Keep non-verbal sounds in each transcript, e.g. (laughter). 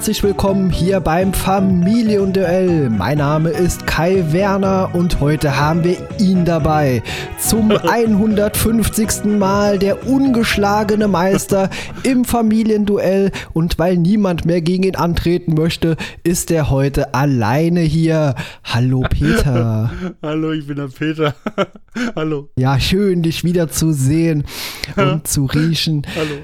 herzlich willkommen hier beim Familienduell. Mein Name ist Kai Werner und heute haben wir ihn dabei. Zum (laughs) 150. Mal der ungeschlagene Meister im Familienduell und weil niemand mehr gegen ihn antreten möchte, ist er heute alleine hier. Hallo Peter. (laughs) Hallo, ich bin der Peter. (laughs) Hallo. Ja, schön dich wieder zu sehen und zu riechen. Hallo.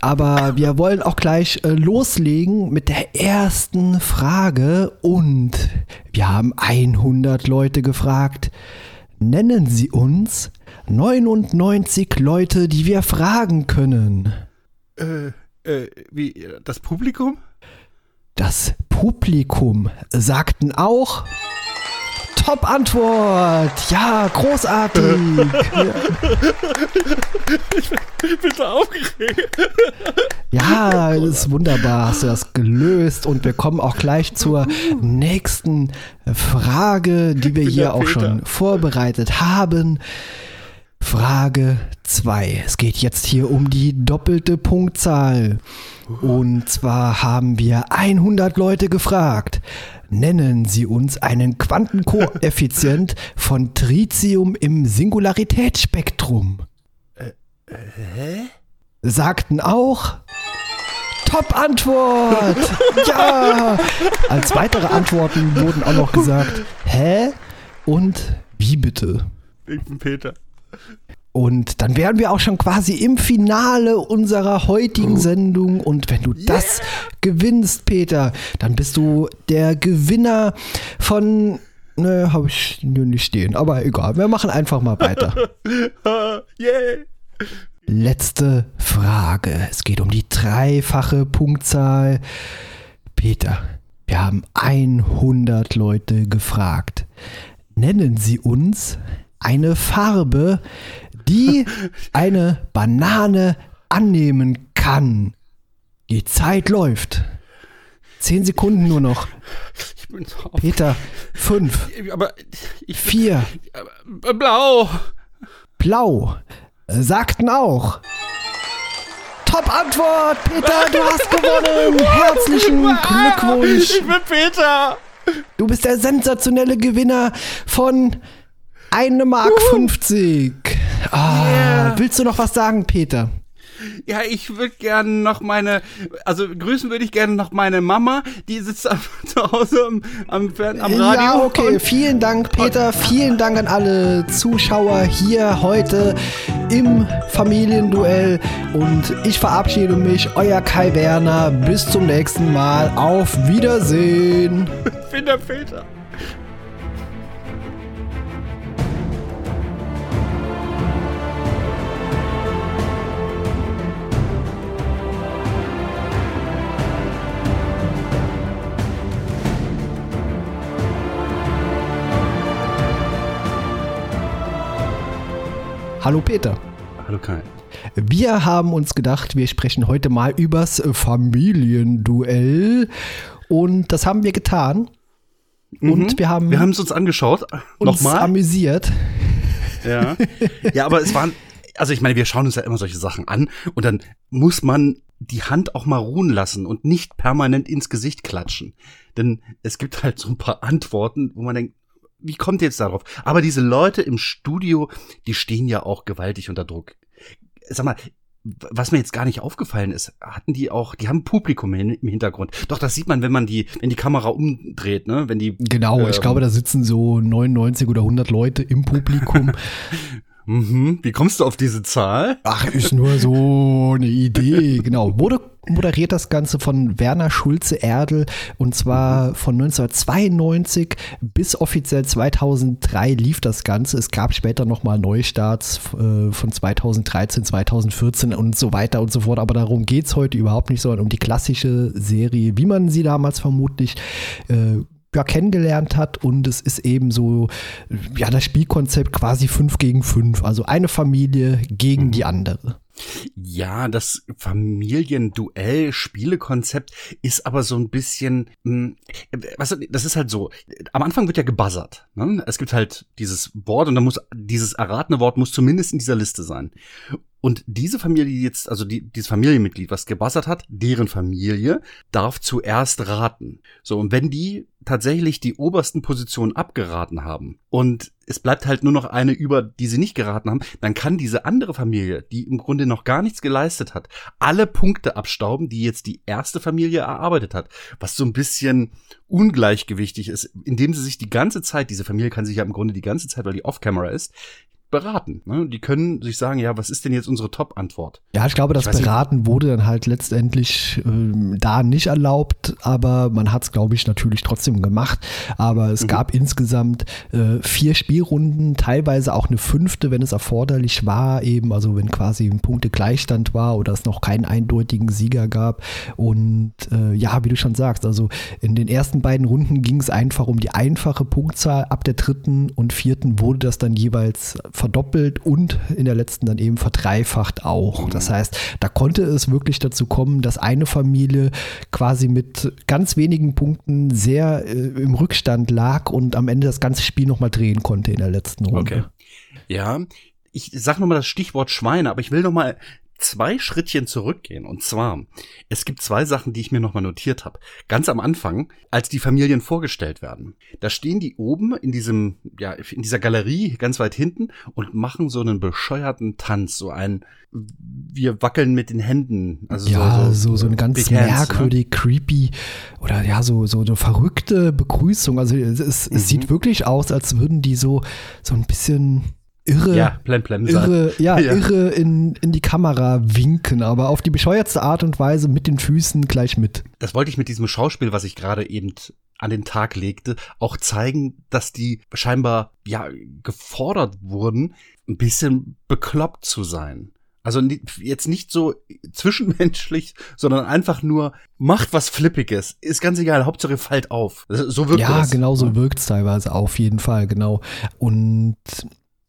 Aber wir wollen auch gleich äh, loslegen mit der ersten Frage und wir haben 100 Leute gefragt. Nennen Sie uns 99 Leute, die wir fragen können. Äh, äh, wie, das Publikum? Das Publikum sagten auch Top-Antwort. Ja, großartig. Ich bin so aufgeregt. Ja, das ist wunderbar. Hast du das gelöst? Und wir kommen auch gleich zur nächsten Frage, die wir hier auch schon vorbereitet haben. Frage 2. Es geht jetzt hier um die doppelte Punktzahl. Und zwar haben wir 100 Leute gefragt. Nennen Sie uns einen Quantenkoeffizient von Tritium im Singularitätsspektrum. Hä? Sagten auch Top-Antwort! ja! Als weitere Antworten wurden auch noch gesagt, hä? Und wie bitte? Ich bin Peter. Und dann wären wir auch schon quasi im Finale unserer heutigen Sendung. Und wenn du das gewinnst, Peter, dann bist du der Gewinner von. Ne, habe ich nur nicht stehen. Aber egal, wir machen einfach mal weiter. (laughs) Yay! Letzte Frage. Es geht um die dreifache Punktzahl. Peter, wir haben 100 Leute gefragt. Nennen Sie uns eine Farbe, die eine Banane annehmen kann. Die Zeit läuft. Zehn Sekunden nur noch. Ich bin so auf. Peter, fünf, Aber ich. vier, Äh, Blau! blau. Äh, Sagten auch. Top-Antwort, Peter, du hast gewonnen. (laughs) Herzlichen Glückwunsch. Ich bin Peter! Du bist der sensationelle Gewinner von 1 Mark 50. Ah, Yeah. Willst du noch was sagen, Peter? Ja, ich würde gerne noch meine, also grüßen würde ich gerne noch meine Mama, die sitzt (laughs) zu Hause am, am, am Radio. Ja, okay. Vielen Dank, Peter. Vielen Dank an alle Zuschauer hier heute im Familienduell. Und ich verabschiede mich, euer Kai Werner. Bis zum nächsten Mal. Auf Wiedersehen. (laughs) Ich bin der Peter. Hallo, Peter. Hallo Kai. Wir haben uns gedacht, wir sprechen heute mal übers Familienduell. Und das haben wir getan. Und wir haben, Wir haben es uns angeschaut. uns Nochmal. amüsiert. Ja. ja, aber es waren, also ich meine, wir schauen uns ja immer solche Sachen an und dann muss man die Hand auch mal ruhen lassen und nicht permanent ins Gesicht klatschen. Denn es gibt halt so ein paar Antworten, wo man denkt, wie kommt ihr jetzt darauf? Aber diese Leute im Studio, die stehen ja auch gewaltig unter Druck. Sag mal, was mir jetzt gar nicht aufgefallen ist, hatten die auch, die haben Publikum im Hintergrund. Doch, das sieht man, wenn man die, wenn die Kamera umdreht, ne? Wenn die. Genau, ich ähm, glaube, da sitzen so 99 oder 100 Leute im Publikum. (laughs) Mhm. Wie kommst du auf diese Zahl? Ach, ist nur so eine Idee. Genau. Wurde moderiert das Ganze von Werner Schulze-Erdl und zwar von 1992 bis offiziell 2003 lief das Ganze. Es gab später nochmal Neustarts äh, von 2013, 2014 und so weiter und so fort. Aber darum geht es heute überhaupt nicht, sondern um die klassische Serie, wie man sie damals vermutlich äh, ja, kennengelernt hat und es ist eben so, ja, das Spielkonzept quasi 5 gegen 5, also eine Familie gegen die andere. Ja, das Familienduell-Spielekonzept ist aber so ein bisschen, mh, hm, was, das ist halt so. Am Anfang wird ja gebuzzert. Ne? Es gibt halt dieses Wort und dann muss dieses erratene Wort muss zumindest in dieser Liste sein. Und diese Familie, jetzt, also die, dieses Familienmitglied, was gebassert hat, deren Familie darf zuerst raten. So, und wenn die tatsächlich die obersten Positionen abgeraten haben und es bleibt halt nur noch eine über, die sie nicht geraten haben, dann kann diese andere Familie, die im Grunde noch gar nichts geleistet hat, alle Punkte abstauben, die jetzt die erste Familie erarbeitet hat. Was so ein bisschen ungleichgewichtig ist, indem sie sich die ganze Zeit, diese Familie kann sich ja im Grunde die ganze Zeit, weil die Off-Camera ist, beraten. Ne? Die können sich sagen, ja, was ist denn jetzt unsere Top-Antwort? Ja, ich glaube, das ich Beraten nicht. wurde dann halt letztendlich äh, da nicht erlaubt, aber man hat es, glaube ich, natürlich trotzdem gemacht. Aber es mhm. gab insgesamt äh, vier Spielrunden, teilweise auch eine fünfte, wenn es erforderlich war, eben, also wenn quasi ein Punktegleichstand war oder es noch keinen eindeutigen Sieger gab. Und äh, ja, wie du schon sagst, also in den ersten beiden Runden ging es einfach um die einfache Punktzahl. Ab der dritten und vierten wurde das dann jeweils verdoppelt und in der letzten dann eben verdreifacht auch. Das mhm. heißt, da konnte es wirklich dazu kommen, dass eine Familie quasi mit ganz wenigen Punkten sehr äh, im Rückstand lag und am Ende das ganze Spiel nochmal drehen konnte in der letzten Runde. Okay. Ja, ich sag nochmal das Stichwort Schweine, aber ich will nochmal zwei Schrittchen zurückgehen. Und zwar, es gibt zwei Sachen, die ich mir nochmal notiert habe. Ganz am Anfang, als die Familien vorgestellt werden, da stehen die oben in diesem, ja, in dieser Galerie ganz weit hinten und machen so einen bescheuerten Tanz, so ein wir wackeln mit den Händen. Also ja, so, so, so, so eine ganz merkwürdig, ne? creepy oder ja, so, so eine verrückte Begrüßung. Also es, es, mhm. es sieht wirklich aus, als würden die so, so ein bisschen irre, ja, blem, blem irre, ja, (laughs) ja, irre in, in die Kamera winken, aber auf die bescheuertste Art und Weise mit den Füßen gleich mit. Das wollte ich mit diesem Schauspiel, was ich gerade eben an den Tag legte, auch zeigen, dass die scheinbar ja gefordert wurden, ein bisschen bekloppt zu sein. Also jetzt nicht so (laughs) zwischenmenschlich, sondern einfach nur macht was Flippiges. Ist ganz egal, Hauptsache fallt auf. So wirkt ja, das. Ja, genau so wirkt es teilweise auf jeden Fall, genau. Und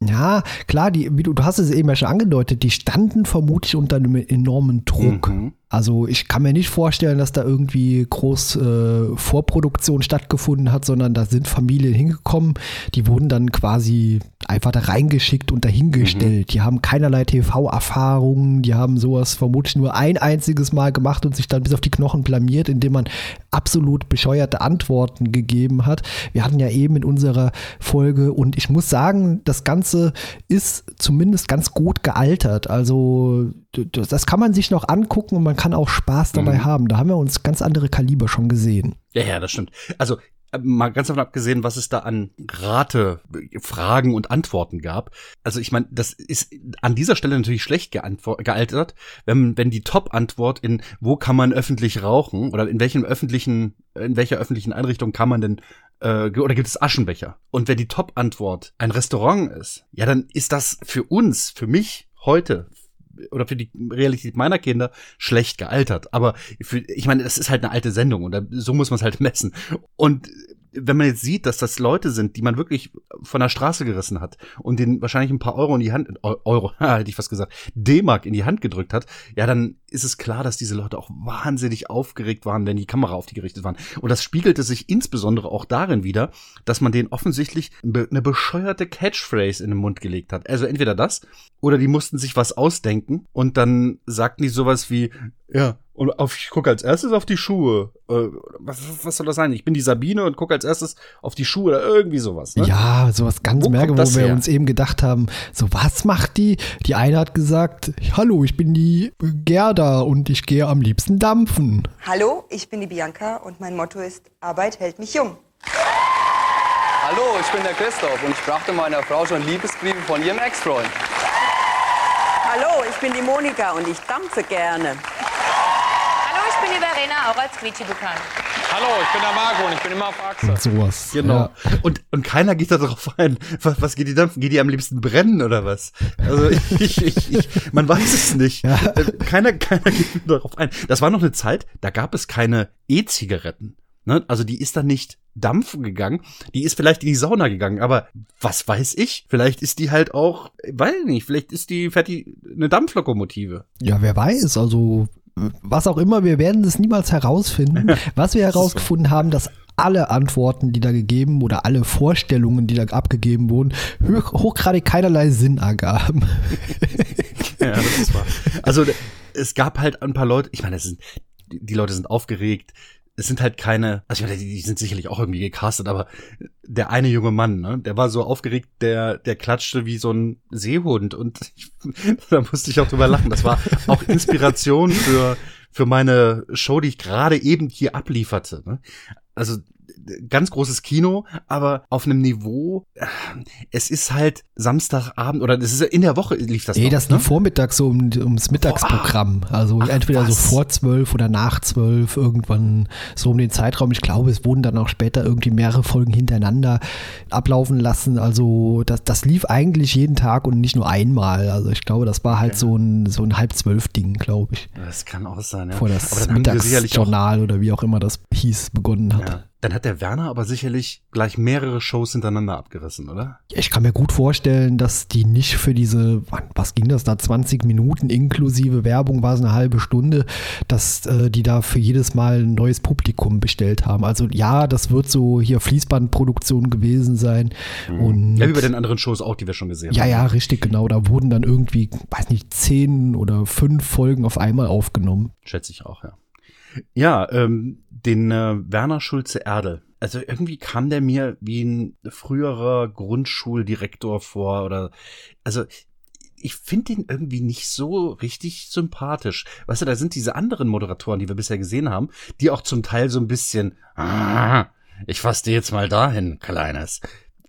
ja, klar, die, wie du, du hast es eben ja schon angedeutet, die standen vermutlich unter einem enormen Druck. Mhm. Also ich kann mir nicht vorstellen, dass da irgendwie groß äh, Vorproduktion stattgefunden hat, sondern da sind Familien hingekommen, die wurden dann quasi einfach da reingeschickt und dahingestellt. Mhm. Die haben keinerlei TV-Erfahrungen, die haben sowas vermutlich nur ein einziges Mal gemacht und sich dann bis auf die Knochen blamiert, indem man absolut bescheuerte Antworten gegeben hat. Wir hatten ja eben in unserer Folge und ich muss sagen, das Ganze ist zumindest ganz gut gealtert. Also das kann man sich noch angucken und man kann auch Spaß dabei mhm. haben. Da haben wir uns ganz andere Kaliber schon gesehen. Ja, ja, das stimmt. Also äh, mal ganz davon abgesehen, was es da an Rate, Fragen und Antworten gab. Also ich meine, das ist an dieser Stelle natürlich schlecht gealtert, wenn, wenn die Top-Antwort in wo kann man öffentlich rauchen oder in welchem öffentlichen, in welcher öffentlichen Einrichtung kann man denn äh, oder gibt es Aschenbecher? Und wenn die Top-Antwort ein Restaurant ist, ja, dann ist das für uns, für mich heute, oder für die Realität meiner Kinder schlecht gealtert. Aber für, ich meine, das ist halt eine alte Sendung und so muss man es halt (laughs) messen. Und wenn man jetzt sieht, dass das Leute sind, die man wirklich von der Straße gerissen hat und denen wahrscheinlich ein paar Euro in die Hand, Euro, (laughs) hätte ich fast gesagt, D-Mark in die Hand gedrückt hat, ja, dann ist es klar, dass diese Leute auch wahnsinnig aufgeregt waren, wenn die Kamera auf die gerichtet waren. Und das spiegelte sich insbesondere auch darin wieder, dass man denen offensichtlich eine bescheuerte Catchphrase in den Mund gelegt hat. Also entweder das oder die mussten sich was ausdenken und dann sagten die sowas wie, ja, und auf, ich gucke als erstes auf die Schuhe. Äh, was, was soll das sein? Ich bin die Sabine und gucke als erstes auf die Schuhe oder irgendwie sowas. Ne? Ja, sowas ganz merkwürdig, wo wir her? uns eben gedacht haben, so was macht die? Die eine hat gesagt, hallo, ich bin die Gerda und ich gehe am liebsten dampfen. Hallo, ich bin die Bianca und mein Motto ist, Arbeit hält mich jung. Hallo, ich bin der Christoph und ich brachte meiner Frau schon Liebesbriefe von ihrem Ex-Freund. Hallo, ich bin die Monika und ich dampfe gerne bin die Verena, auch als Quietschi bekannt. Hallo, ich bin der Marco und ich bin immer auf Achse. Und sowas. Genau. Ja. Und, und keiner geht da drauf ein. Was, was geht die dampfen? Geht die am liebsten brennen oder was? Also ich, ich, ich, ich man weiß es nicht. Ja. Äh, keiner, keiner geht (laughs) darauf ein. Das war noch eine Zeit, da gab es keine E-Zigaretten. Ne? Also die ist dann nicht dampfen gegangen, die ist vielleicht in die Sauna gegangen, aber was weiß ich? Vielleicht ist die halt auch, weiß nicht, vielleicht ist die fertig eine Dampflokomotive. Ja, wer weiß, also was auch immer, wir werden es niemals herausfinden. (laughs) Was wir herausgefunden haben, dass alle Antworten, die da gegeben oder alle Vorstellungen, die da abgegeben wurden, hoch, hochgradig keinerlei Sinn ergaben. (laughs) ja, das ist wahr. Also es gab halt ein paar Leute, ich meine, sind, die Leute sind aufgeregt, es sind halt keine, also ich meine, die sind sicherlich auch irgendwie gecastet, aber der eine junge Mann, ne, der war so aufgeregt, der, der klatschte wie so ein Seehund und ich, (laughs) da musste ich auch drüber lachen. Das war auch Inspiration für, für meine Show, die ich gerade eben hier ablieferte. Ne? Also ganz großes Kino, aber auf einem Niveau, äh, es ist halt Samstagabend oder es ist in der Woche lief das Nee, noch, das ne? lief vormittags so um, ums Mittagsprogramm. Also Ach, entweder so was? vor zwölf oder nach zwölf, irgendwann so um den Zeitraum. Ich glaube, es wurden dann auch später irgendwie mehrere Folgen hintereinander ablaufen lassen. Also das, das lief eigentlich jeden Tag und nicht nur einmal. Also ich glaube, das war halt so ein, so ein halb zwölf Ding, glaube ich. Das kann auch sein, ja. Vor das Mittagsjournal oder wie auch immer das hieß, begonnen hat. ja, dann hat der Werner aber sicherlich gleich mehrere Shows hintereinander abgerissen, oder? Ich kann mir gut vorstellen, dass die nicht für diese, was ging das da, 20 Minuten inklusive Werbung war es eine halbe Stunde, dass äh, die da für jedes Mal ein neues Publikum bestellt haben. Also ja, das wird so hier Fließbandproduktion gewesen sein. Und Mhm. Ja, wie bei den anderen Shows auch, die wir schon gesehen ja, haben. ja, richtig, genau. Da wurden dann irgendwie, weiß nicht, zehn oder fünf Folgen auf einmal aufgenommen. Schätze ich auch, ja. Ja, ähm, den äh, Werner Schulze Erdel. Also irgendwie kam der mir wie ein früherer Grundschuldirektor vor oder also ich finde den irgendwie nicht so richtig sympathisch. Weißt du, da sind diese anderen Moderatoren, die wir bisher gesehen haben, die auch zum Teil so ein bisschen, ah, ich fasse dir jetzt mal dahin, Kleines.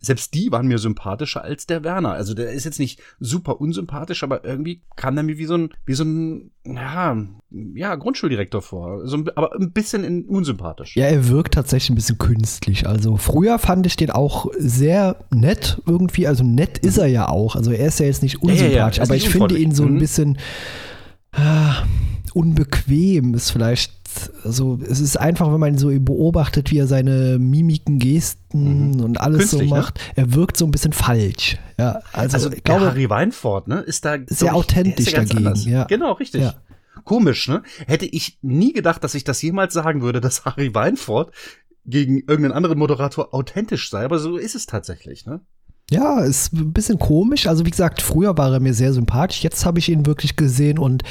Selbst die waren mir sympathischer als der Werner. Also der ist jetzt nicht super unsympathisch, aber irgendwie kam der mir wie so ein, wie so ein, ja, ja, Grundschuldirektor vor. So ein, aber ein bisschen in, unsympathisch. Ja, er wirkt tatsächlich ein bisschen künstlich. Also früher fand ich den auch sehr nett irgendwie. Also nett ist er ja auch. Also er ist ja jetzt nicht ja, ja, unsympathisch, er ist aber nicht ich finde ihn so ein Mhm. bisschen ah, unbequem. Ist vielleicht so. Es ist einfach, wenn man so beobachtet, wie er seine Mimiken, Gesten und alles Mhm. Künstlich, so ne? macht. Er wirkt so ein bisschen falsch. Ja, also, Also ich glaube, Harry Weinfurt, ne, ist da Sehr ich, authentisch ja dagegen, anders. ja. Genau, richtig. Ja. Komisch, ne? Hätte ich nie gedacht, dass ich das jemals sagen würde, dass Harry Weinfurt gegen irgendeinen anderen Moderator authentisch sei, aber so ist es tatsächlich, ne? Ja, ist ein bisschen komisch. Also wie gesagt, früher war er mir sehr sympathisch. Jetzt habe ich ihn wirklich gesehen und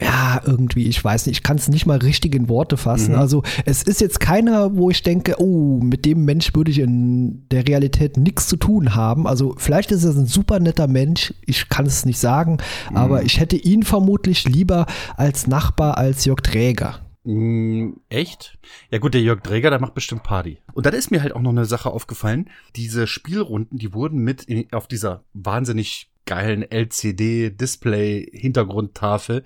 ja, irgendwie, ich weiß nicht, ich kann es nicht mal richtig in Worte fassen. Mhm. Also es ist jetzt keiner, wo ich denke, oh, mit dem Mensch würde ich in der Realität nichts zu tun haben. Also vielleicht ist er ein super netter Mensch, ich kann es nicht sagen, aber Mhm. ich hätte ihn vermutlich lieber als Nachbar als Jörg Träger. Mm, echt? Ja gut, der Jörg Dräger, der macht bestimmt Party. Und dann ist mir halt auch noch eine Sache aufgefallen. Diese Spielrunden, die wurden mit in, auf dieser wahnsinnig geilen LCD-Display-Hintergrundtafel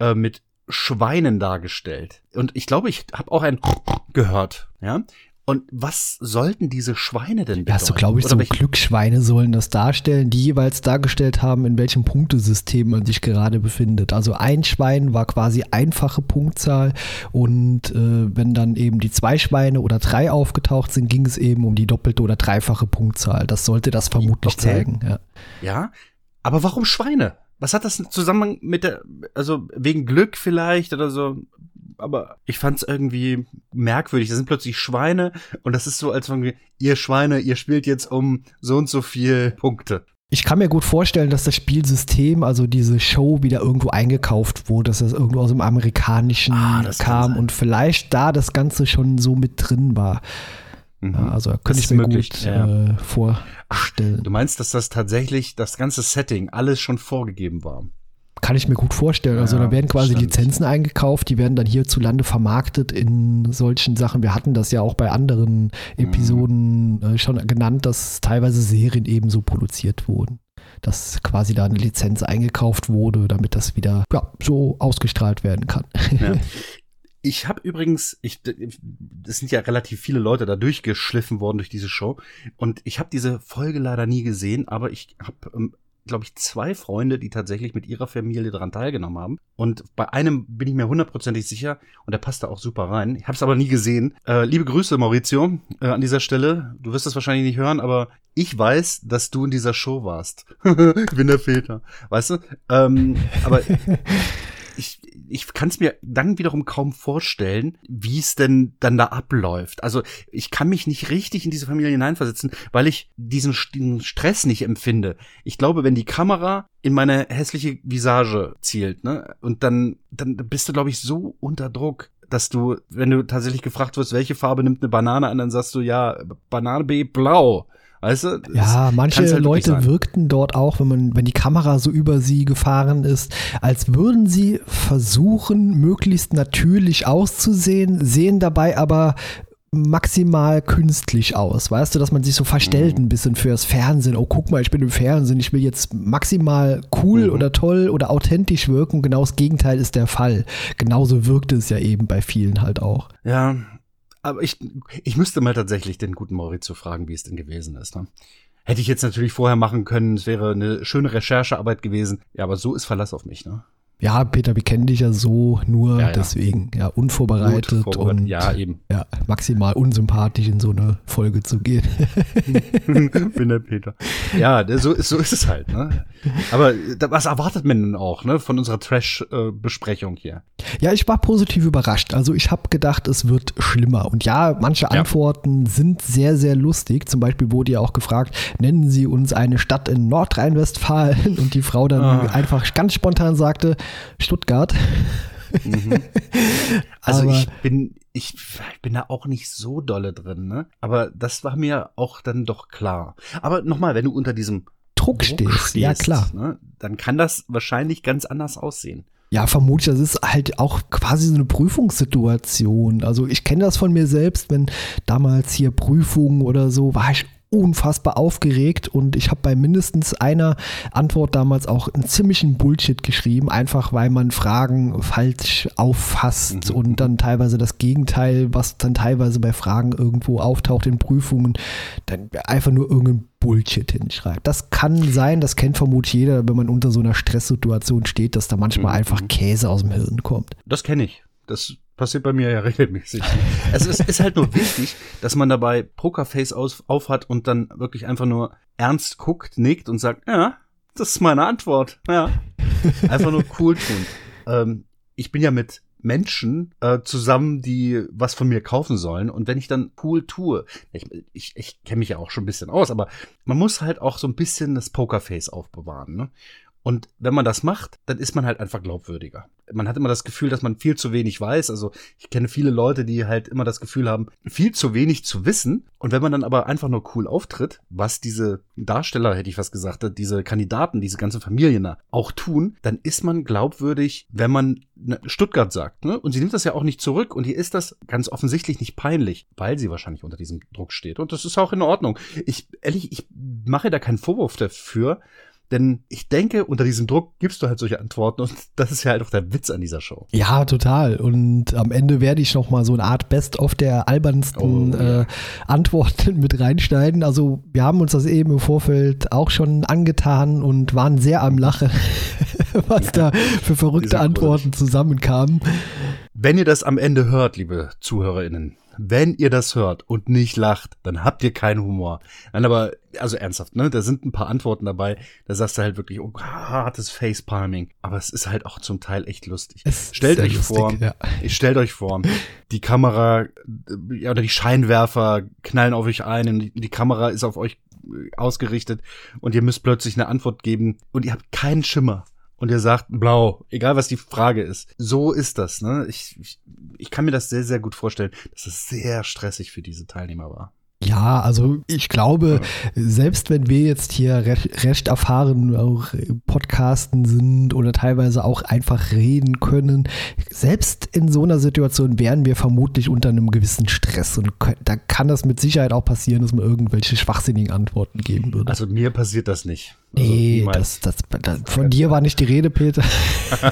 äh, mit Schweinen dargestellt. Und ich glaube, ich habe auch ein (laughs) gehört, ja. Und was sollten diese Schweine denn bedeuten? Ja, so glaube ich, Oder so welche- Glücksschweine sollen das darstellen, die jeweils dargestellt haben, in welchem Punktesystem man sich gerade befindet. Also ein Schwein war quasi einfache Punktzahl und äh, wenn dann eben die zwei Schweine oder drei aufgetaucht sind, ging es eben um die doppelte oder dreifache Punktzahl. Das sollte das vermutlich Okay. zeigen. Ja. Ja, aber warum Schweine? Was hat das zusammen mit der, also wegen Glück vielleicht oder so? Aber ich fand es irgendwie merkwürdig. Das sind plötzlich Schweine und das ist so, als wenn wir, ihr Schweine, ihr spielt jetzt um so und so viel Punkte. Ich kann mir gut vorstellen, dass das Spielsystem, also diese Show, wieder irgendwo eingekauft wurde, dass das irgendwo aus dem Amerikanischen Ah, kam und vielleicht da das Ganze schon so mit drin war. Ja, also könnte ich mir möglich, gut ja. äh, vorstellen. Du meinst, dass das tatsächlich, das ganze Setting, alles schon vorgegeben war? Kann ich mir gut vorstellen. Also Ja, da werden quasi stimmt. Lizenzen eingekauft, die werden dann hierzulande vermarktet in solchen Sachen. Wir hatten das ja auch bei anderen Episoden äh, schon genannt, dass teilweise Serien ebenso produziert wurden. Dass quasi da eine Lizenz eingekauft wurde, damit das wieder ja, so ausgestrahlt werden kann. Ja. (laughs) Ich habe übrigens, ich, es sind ja relativ viele Leute da durchgeschliffen worden durch diese Show und ich habe diese Folge leider nie gesehen, aber ich habe ähm, glaube ich, zwei Freunde, die tatsächlich mit ihrer Familie daran teilgenommen haben. Und bei einem bin ich mir hundertprozentig sicher und der passt da auch super rein. Ich habe es aber nie gesehen. Äh, liebe Grüße, Maurizio, äh, an dieser Stelle. Du wirst es wahrscheinlich nicht hören, aber ich weiß, dass du in dieser Show warst. (laughs) ich bin der Väter. Weißt du? Ähm, aber (laughs) ich, ich kann es mir dann wiederum kaum vorstellen, wie es denn dann da abläuft. Also ich kann mich nicht richtig in diese Familie hineinversetzen, weil ich diesen, diesen Stress nicht empfinde. Ich glaube, wenn die Kamera in meine hässliche Visage zielt, ne, und dann, dann bist du, glaube ich, so unter Druck, dass du, wenn du tatsächlich gefragt wirst, welche Farbe nimmt eine Banane an, dann sagst du ja, Banane B blau. Weißt du? Ja, manche halt Leute wirkten dort auch, wenn man, wenn die Kamera so über sie gefahren ist, als würden sie versuchen, möglichst natürlich auszusehen, sehen dabei aber maximal künstlich aus, weißt du, dass man sich so verstellt mhm. ein bisschen fürs Fernsehen. Oh, guck mal, ich bin im Fernsehen, ich will jetzt maximal cool mhm. oder toll oder authentisch wirken. Genau das Gegenteil ist der Fall. Genauso wirkte es ja eben bei vielen halt auch. Ja, aber ich, ich müsste mal tatsächlich den guten Maurizio fragen, wie es denn gewesen ist. Ne? Hätte ich jetzt natürlich vorher machen können, es wäre eine schöne Recherchearbeit gewesen. Ja, aber so ist Verlass auf mich, ne? Ja, Peter, wir kennen dich ja so nur ja, ja. deswegen, ja, unvorbereitet und ja, eben. ja, maximal unsympathisch in so eine Folge zu gehen. (laughs) Bin der Peter. Ja, so, so ist es halt, ne? Aber was erwartet man denn auch, ne, von unserer Trash-Besprechung hier? Ja, ich war positiv überrascht. Also ich habe gedacht, es wird schlimmer. Und ja, manche Antworten sind sehr, sehr lustig. Zum Beispiel wurde ja auch gefragt, nennen Sie uns eine Stadt in Nordrhein-Westfalen und die Frau dann ah. einfach ganz spontan sagte, Stuttgart. Mhm. (laughs) Also Aber ich bin, ich, ich, bin da auch nicht so dolle drin, ne? Aber das war mir auch dann doch klar. Aber nochmal, wenn du unter diesem Druck, Druck stehst, stehst, ja klar, ne, dann kann das wahrscheinlich ganz anders aussehen. Ja, vermutlich, das ist halt auch quasi so eine Prüfungssituation. Also ich kenne das von mir selbst, wenn damals hier Prüfungen oder so, war ich unfassbar aufgeregt und ich habe bei mindestens einer Antwort damals auch einen ziemlichen Bullshit geschrieben, einfach weil man Fragen falsch auffasst mhm. und dann teilweise das Gegenteil, was dann teilweise bei Fragen irgendwo auftaucht in Prüfungen, dann einfach nur irgendein Bullshit hinschreibt. Das kann sein, das kennt vermutlich jeder, wenn man unter so einer Stresssituation steht, dass da manchmal mhm. einfach Käse aus dem Hirn kommt. Das kenne ich. Das passiert bei mir ja (laughs) regelmäßig. es ist, ist, halt nur wichtig, dass man dabei Pokerface auf, auf hat und dann wirklich einfach nur ernst guckt, nickt und sagt, ja, das ist meine Antwort. Ja. Einfach nur cool tun. Ähm, ich bin ja mit Menschen äh, zusammen, die was von mir kaufen sollen. Und wenn ich dann cool tue, ich, ich, ich kenne mich ja auch schon ein bisschen aus, aber man muss halt auch so ein bisschen das Pokerface aufbewahren. Ne? Und wenn man das macht, dann ist man halt einfach glaubwürdiger. Man hat immer das Gefühl, dass man viel zu wenig weiß. Also ich kenne viele Leute, die halt immer das Gefühl haben, viel zu wenig zu wissen. Und wenn man dann aber einfach nur cool auftritt, was diese Darsteller, hätte ich was gesagt, diese Kandidaten, diese ganzen Familien auch tun, dann ist man glaubwürdig, wenn man Stuttgart sagt. Ne? Und sie nimmt das ja auch nicht zurück. Und ihr ist das ganz offensichtlich nicht peinlich, weil sie wahrscheinlich unter diesem Druck steht. Und das ist auch in Ordnung. Ich, ehrlich, ich mache da keinen Vorwurf dafür. Denn ich denke, unter diesem Druck gibst du halt solche Antworten und (laughs) das ist ja halt auch der Witz an dieser Show. Ja, total. Und am Ende werde ich noch mal so eine Art Best-of der albernsten oh, äh, Antworten (laughs) mit reinschneiden. Also wir haben uns das eben im Vorfeld auch schon angetan und waren sehr am Lachen, (laughs) was ja, da für verrückte Antworten zusammenkamen. Wenn ihr das am Ende hört, liebe ZuhörerInnen, wenn ihr das hört und nicht lacht, dann habt ihr keinen Humor. Nein, aber, also ernsthaft, ne? Da sind ein paar Antworten dabei. Da sagst du halt wirklich, oh, hartes Facepalming. Aber es ist halt auch zum Teil echt lustig. Es stellt euch lustig, vor, ja. stellt euch vor, die Kamera ja, oder die Scheinwerfer knallen auf euch ein und die, die Kamera ist auf euch ausgerichtet und ihr müsst plötzlich eine Antwort geben und ihr habt keinen Schimmer und ihr sagt blau, egal was die Frage ist. So ist das, ne? Ich, ich, ich kann mir das sehr, sehr gut vorstellen, dass es sehr stressig für diese Teilnehmer war. Ja, also ich glaube, selbst wenn wir jetzt hier recht, recht erfahren auch Podcasten sind oder teilweise auch einfach reden können, selbst in so einer Situation wären wir vermutlich unter einem gewissen Stress und da kann das mit Sicherheit auch passieren, dass man irgendwelche schwachsinnigen Antworten geben würde. Also mir passiert das nicht. Also nee, das, das, das, von dir war nicht die Rede, Peter.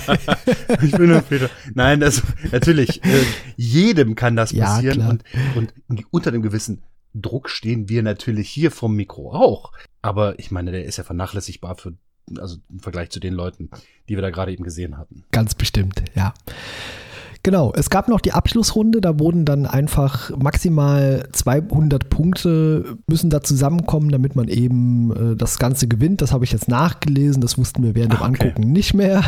(laughs) ich bin nur Peter. Nein, das, natürlich, äh, jedem kann das passieren ja, und, und unter einem gewissen Druck stehen wir natürlich hier vom Mikro auch. Aber ich meine, der ist ja vernachlässigbar für also im Vergleich zu den Leuten, die wir da gerade eben gesehen hatten. Ganz bestimmt, ja. Genau, es gab noch die Abschlussrunde, da wurden dann einfach maximal 200 Punkte müssen da zusammenkommen, damit man eben äh, das Ganze gewinnt. Das habe ich jetzt nachgelesen, das wussten wir während dem Ah, okay. Angucken nicht mehr.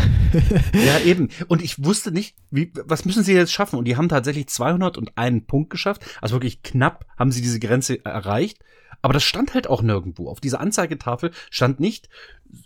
Ja, (laughs) eben. Und ich wusste nicht, wie, was müssen sie jetzt schaffen? Und die haben tatsächlich 201 Punkt geschafft. Also wirklich knapp haben sie diese Grenze erreicht. Aber das stand halt auch nirgendwo. Auf dieser Anzeigetafel stand nicht,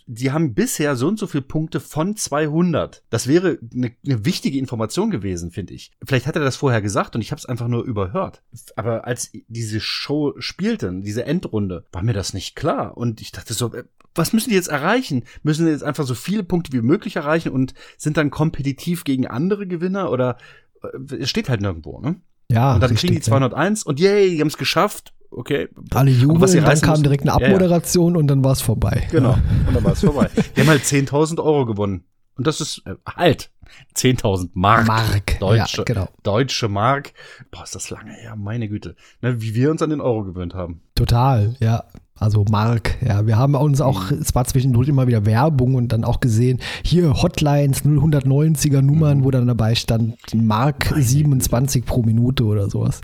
die haben bisher so und so viele Punkte von 200. Das wäre eine, eine wichtige Information gewesen, finde ich. Vielleicht hat er das vorher gesagt und ich habe es einfach nur überhört. Aber als diese Show spielten, diese Endrunde, war mir das nicht klar. Und ich dachte so, äh, was müssen die jetzt erreichen? Müssen die jetzt einfach so viele Punkte wie möglich erreichen und sind dann kompetitiv gegen andere Gewinner? Oder äh, es steht halt nirgendwo, ne? Ja, und dann richtig, kriegen die 201 und yay, die haben es geschafft. Okay. Ja. Alle Aber was jubeln, dann kam müssen- direkt eine Ja, ja. Abmoderation und dann war es vorbei. Genau. (laughs) Und dann war es vorbei. Die haben halt 10.000 Euro gewonnen. Und das ist äh, halt 10.000 Mark. Mark, Deutsche, ja, genau. Deutsche Mark. Boah, ist das lange her, meine Güte. Ne, wie wir uns an den Euro gewöhnt haben. Total, ja. Also Mark, ja, wir haben uns auch, es war zwischendurch immer wieder Werbung und dann auch gesehen, hier Hotlines 0190er Nummern, wo dann dabei stand, Mark 27 pro Minute oder sowas.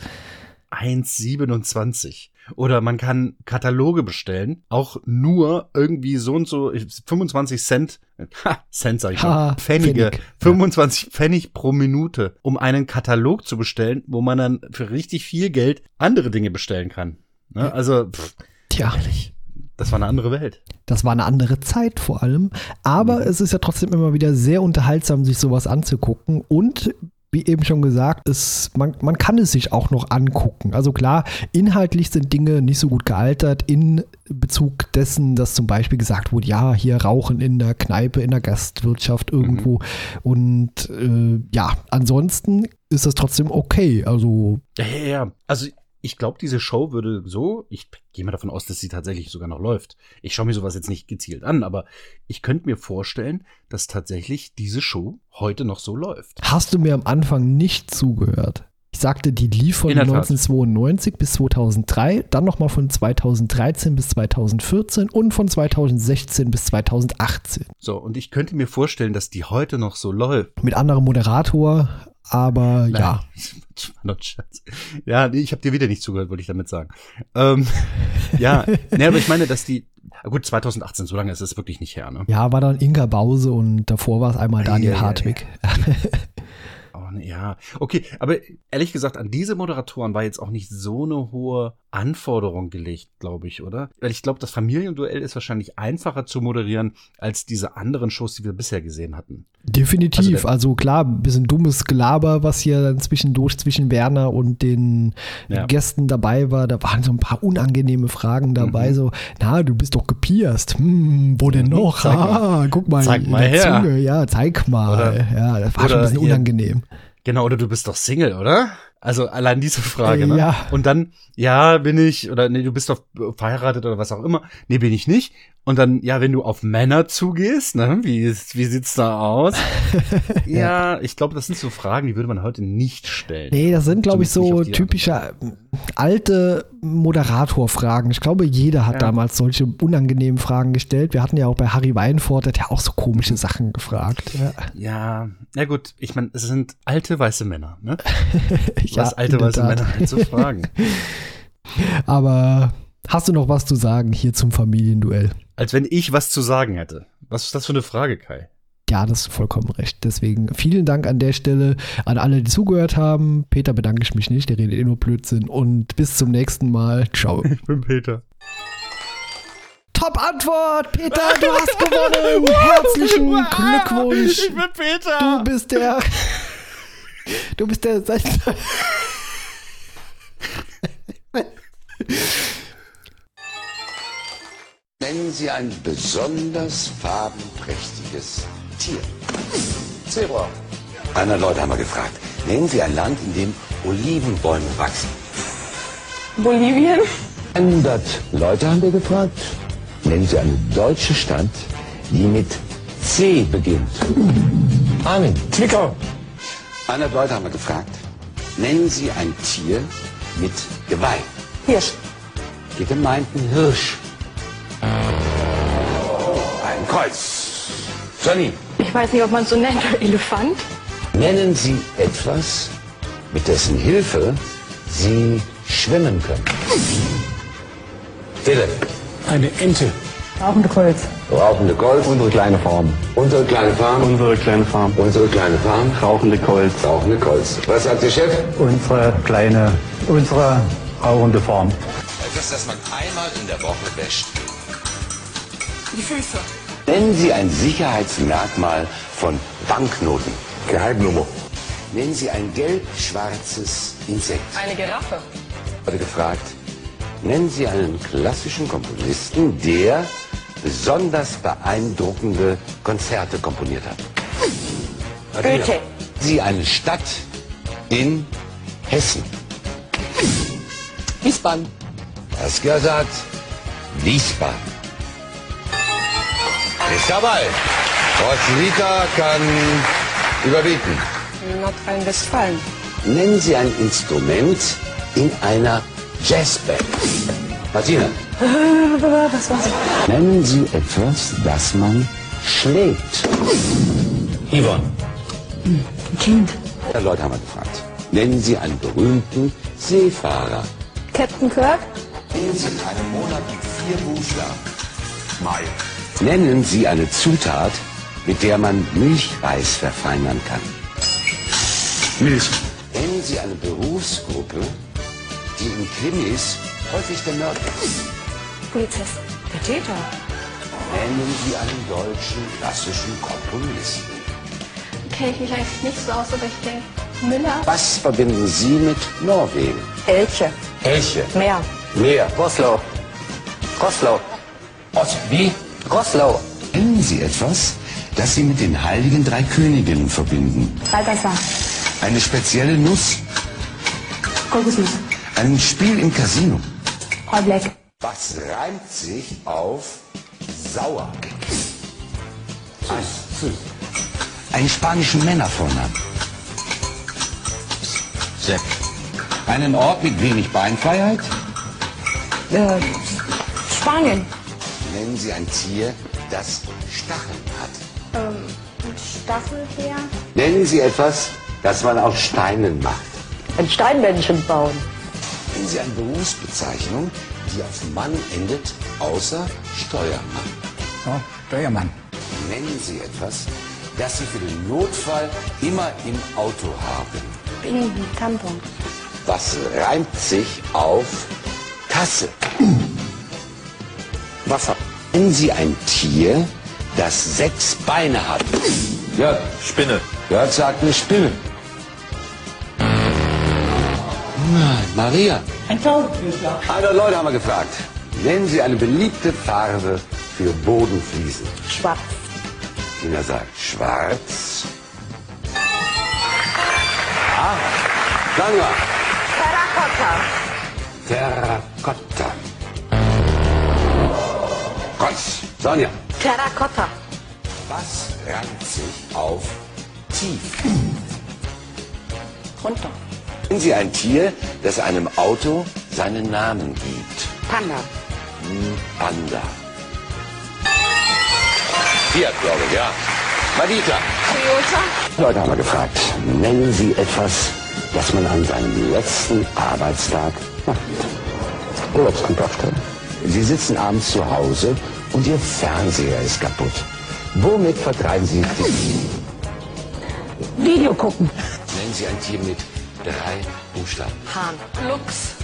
1,27. Oder man kann Kataloge bestellen, auch nur irgendwie so und so 25 Cent, (laughs) ha, Cent sag ich schon, Ha, Pfennige, Pfennig. 25 Pfennig pro Minute, um einen Katalog zu bestellen, wo man dann für richtig viel Geld andere Dinge bestellen kann. Ne? Also, pff, Tja, das war eine andere Welt. das war eine andere Zeit vor allem, aber es ist ja trotzdem immer wieder sehr unterhaltsam, sich sowas anzugucken und wie eben schon gesagt, es, man, man kann es sich auch noch angucken. Also klar, inhaltlich sind Dinge nicht so gut gealtert in Bezug dessen, dass zum Beispiel gesagt wurde, ja, hier Rauchen in der Kneipe, in der Gastwirtschaft irgendwo. Und äh, ja, ansonsten ist das trotzdem okay. Also Ja, ja, ja. Also ich glaube, diese Show würde so, ich gehe mal davon aus, dass sie tatsächlich sogar noch läuft. Ich schaue mir sowas jetzt nicht gezielt an, aber ich könnte mir vorstellen, dass tatsächlich diese Show heute noch so läuft. hast du mir am Anfang nicht zugehört. Ich sagte, die lief von In der Tat. 1992 bis 2003, dann nochmal von 2013 bis 2014 und von 2016 bis 2018. So, und ich könnte mir vorstellen, dass die heute noch so läuft. Mit anderem Moderator, aber ja. (laughs) Das war ein Scherz. Ja, ich habe dir wieder nicht zugehört, wollte ich damit sagen. Ähm, (laughs) ja, nee, aber ich meine, dass die, gut, 2018, so lange ist es wirklich nicht her, ne? Ja, war dann Inga Bause und davor war es einmal Daniel Ja, ja, ja. Oh, ne, ja, okay, aber ehrlich gesagt, an diese Moderatoren war jetzt auch nicht so eine hohe Anforderung gelegt, glaube ich, oder? Weil ich glaube, das Familienduell ist wahrscheinlich einfacher zu moderieren als diese anderen Shows, die wir bisher gesehen hatten. Definitiv. Also Also, klar, ein bisschen dummes Gelaber, was hier dann zwischendurch zwischen Werner und den Ja. Gästen dabei war. Da waren so ein paar unangenehme Fragen dabei. Mhm. So, na, du bist doch gepierst. Hm, wo denn noch? Zeig mal. Ah, guck mal, Zeig mal her. Zunge. Ja, zeig mal. Oder- ja, das war schon ein bisschen unangenehm. Genau, oder du bist doch Single, oder? Also allein diese Frage, ne? Ja. Und dann, ja, bin ich, oder nee, du bist doch verheiratet oder was auch immer. Nee, bin ich nicht. Und dann, ja, wenn du auf Männer zugehst, ne, wie, wie sieht's da aus? (laughs) ja, ich glaube, das sind so Fragen, die würde man heute nicht stellen. Nee, das sind, glaube ich, so typische äh, alte Moderatorfragen. Ich glaube, jeder hat Ja. damals solche unangenehmen Fragen gestellt. Wir hatten ja auch bei Harry Weinfurt, der hat ja auch so komische Sachen gefragt. Ja, Ja, na gut, ich meine, es sind alte weiße Männer, ne? (laughs) Ja, Was alte weiße Tat. Männer halt so fragen. (laughs) Aber hast du noch was zu sagen hier zum Familienduell? Als wenn ich was zu sagen hätte. Was ist das für eine Frage, Kai? Ja, das ist vollkommen recht. Deswegen vielen Dank an der Stelle an alle, die zugehört haben. Peter bedanke ich mich nicht, der redet eh nur Blödsinn. Und bis zum nächsten Mal. Ciao. (laughs) Ich bin Peter. Top Antwort, Peter, du hast gewonnen. (laughs) Herzlichen Glückwunsch. bin Peter. Du bist der. Du bist der. (laughs) Nennen Sie ein besonders farbenprächtiges Tier. Zebra. 100 Leute haben wir gefragt. Nennen Sie ein Land, in dem Olivenbäume wachsen. Bolivien? 100 Leute haben wir gefragt. Nennen Sie eine deutsche Stadt, die mit C beginnt. Armin. Zwickau. 100 Leute haben wir gefragt. Nennen Sie ein Tier mit Geweih. Hirsch. Ihr gemeinten Hirsch. Ein Kreuz. Sonny, Ich weiß nicht, ob man es so nennt. (laughs) Elefant? nennen Sie etwas, mit dessen Hilfe Sie schwimmen können. Philipp. Eine Ente. Rauchende Kolz. Rauchende Golf. Unsere kleine Farm. Unsere kleine Farm. Unsere kleine Farm. Unsere kleine Farm. Rauchende Colts. Rauchende Kolz. Was sagt der Chef? Unsere kleine, unsere rauchende Farm. Etwas, das man einmal in der Woche wäscht. Die Füße. Nennen Sie ein Sicherheitsmerkmal von Banknoten. Geheimnummer. Nennen Sie ein gelb-schwarzes Insekt. Eine Giraffe. Wurde gefragt. Nennen Sie einen klassischen Komponisten, der besonders beeindruckende Konzerte komponiert hat. Goethe. Sie eine Stadt in Hessen. Wiesbaden. Saskia sagt Wiesbaden. Ist dabei. Roswitha kann überbieten. Nordrhein-Westfalen. Nennen Sie ein Instrument in einer Jazzband. Martina. Was war's? Nennen Sie etwas, das man schlägt. Yvonne. Ein Kind. Ja, Leute haben wir gefragt. Nennen Sie einen berühmten Seefahrer. Captain Kirk. Nennen Sie einen Monat mit vier Buchstaben. Mai. Nennen Sie eine Zutat, mit der man Milchreis verfeinern kann. Milch. Nennen Sie eine Berufsgruppe, die in Krimis häufig der Mörder ist. Polizist. Der Täter. Nennen Sie einen deutschen klassischen Komponisten. Kenne ich mich eigentlich nicht so aus, aber ich denke Müller. Was verbinden Sie mit Norwegen? Elche. Elche. Meer. Meer. Roslau. Roslau. Os wie? Roslau. Nennen Sie etwas, das Sie mit den heiligen drei Königinnen verbinden. Balthasar. Eine spezielle Nuss. Kokosnuss. Ein Spiel im Casino. All Black. Was reimt sich auf sauer? Ein, einen spanischen Männervornamen. Sepp. Einen Ort mit wenig Beinfreiheit? Äh, Spanien. Nennen Sie ein Tier, das Stacheln hat. Ähm, Staffelbeer. Nennen Sie etwas, das man aus Steinen macht. Ein Steinmännchen bauen. Nennen Sie eine Berufsbezeichnung, die auf Mann endet, außer Steuermann. Oh, Steuermann. Nennen Sie etwas, das Sie für den Notfall immer im Auto haben. Binden. Tampon. Was reimt sich auf Tasse? (clears throat) Wasser. Nennen Sie ein Tier, das sechs Beine hat. Jörg. Spinne. Jörg sagt eine Spinne. Nein, Maria. Ein Taubendücher. 100 Leute haben wir gefragt. Nennen Sie eine beliebte Farbe für Bodenfliesen. Schwarz. Tina sagt schwarz. Ah, sagen wir. Terrakotta. Terrakotta. Kreuz. Sonja. Terrakotta. Was reimt sich auf tief? Runter. Nennen Sie ein Tier, das einem Auto seinen Namen gibt. Panda. Panda. Fiat, glaube ich, ja. Madita. Toyota. Leute haben wir gefragt, nennen Sie etwas, das man an seinem letzten Arbeitstag macht. Urlaubsantragstelle. Sie sitzen abends zu Hause und Ihr Fernseher ist kaputt. Womit vertreiben Sie die Video gucken. Nennen Sie ein Tier mit drei Buchstaben. Hahn. Lux.